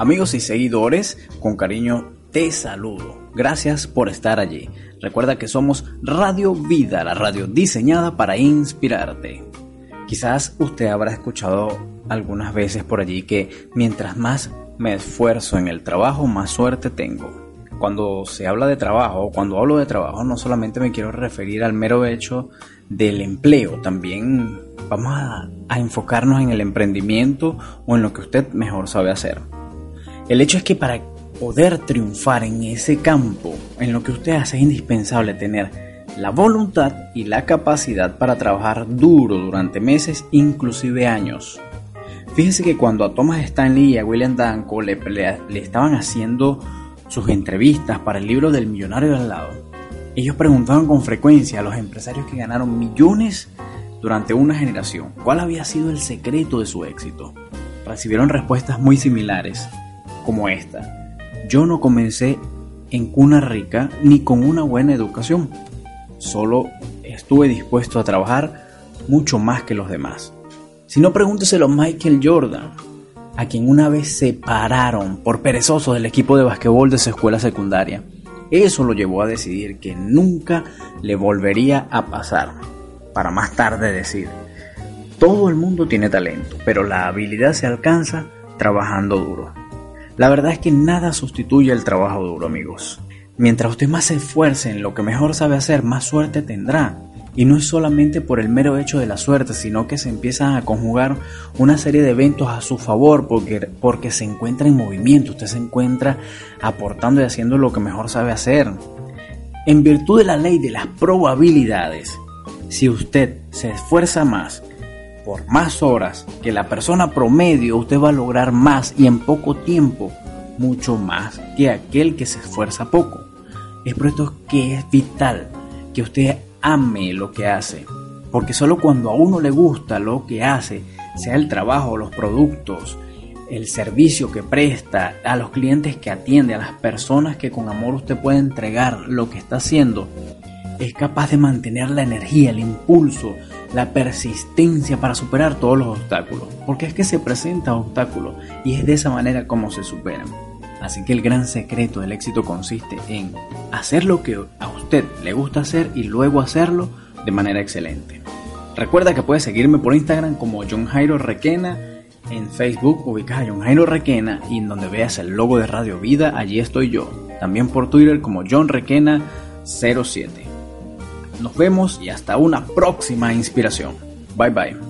Amigos y seguidores, con cariño te saludo. Gracias por estar allí. Recuerda que somos Radio Vida, la radio diseñada para inspirarte. Quizás usted habrá escuchado algunas veces por allí que mientras más me esfuerzo en el trabajo, más suerte tengo. Cuando se habla de trabajo, cuando hablo de trabajo, no solamente me quiero referir al mero hecho del empleo, también vamos a, enfocarnos en el emprendimiento o en lo que usted mejor sabe hacer. El hecho es que para poder triunfar en ese campo, en lo que usted hace, es indispensable tener la voluntad y la capacidad para trabajar duro durante meses, inclusive años. Fíjese que cuando a Thomas Stanley y a William Danko le, le, estaban haciendo sus entrevistas para el libro del millonario al lado, ellos preguntaban con frecuencia a los empresarios que ganaron millones durante una generación cuál había sido el secreto de su éxito. Recibieron respuestas muy similares como esta. Yo no comencé en cuna rica ni con una buena educación. Solo estuve dispuesto a trabajar mucho más que los demás. Si no, pregúnteselo a Michael Jordan, a quien una vez separaron por perezoso del equipo de basquetbol de su escuela secundaria. Eso lo llevó a decidir que nunca le volvería a pasar. Para más tarde decir, todo el mundo tiene talento, pero la habilidad se alcanza trabajando duro. La verdad es que nada sustituye el trabajo duro, amigos. Mientras usted más se esfuerce en lo que mejor sabe hacer, más suerte tendrá. Y no es solamente por el mero hecho de la suerte, sino que se empiezan a conjugar una serie de eventos a su favor porque, porque se encuentra en movimiento, usted se encuentra aportando y haciendo lo que mejor sabe hacer. En virtud de la ley de las probabilidades, si usted se esfuerza más, por más horas que la persona promedio, usted va a lograr más y en poco tiempo, mucho más que aquel que se esfuerza poco. Es por esto que es vital que usted ame lo que hace, porque solo cuando a uno le gusta lo que hace, sea el trabajo, los productos, el servicio que presta, a los clientes que atiende, a las personas que con amor usted puede entregar lo que está haciendo, es capaz de mantener la energía, el impulso, la persistencia para superar todos los obstáculos. Porque es que se presentan obstáculos y es de esa manera como se superan. Así que el gran secreto del éxito consiste en hacer lo que a usted le gusta hacer y luego hacerlo de manera excelente. Recuerda que puedes seguirme por Instagram como John Jairo Requena. En Facebook ubicas a John Jairo Requena y en donde veas el logo de Radio Vida, allí estoy yo. También por Twitter como John Requena 07. Nos vemos y hasta una próxima inspiración. Bye bye.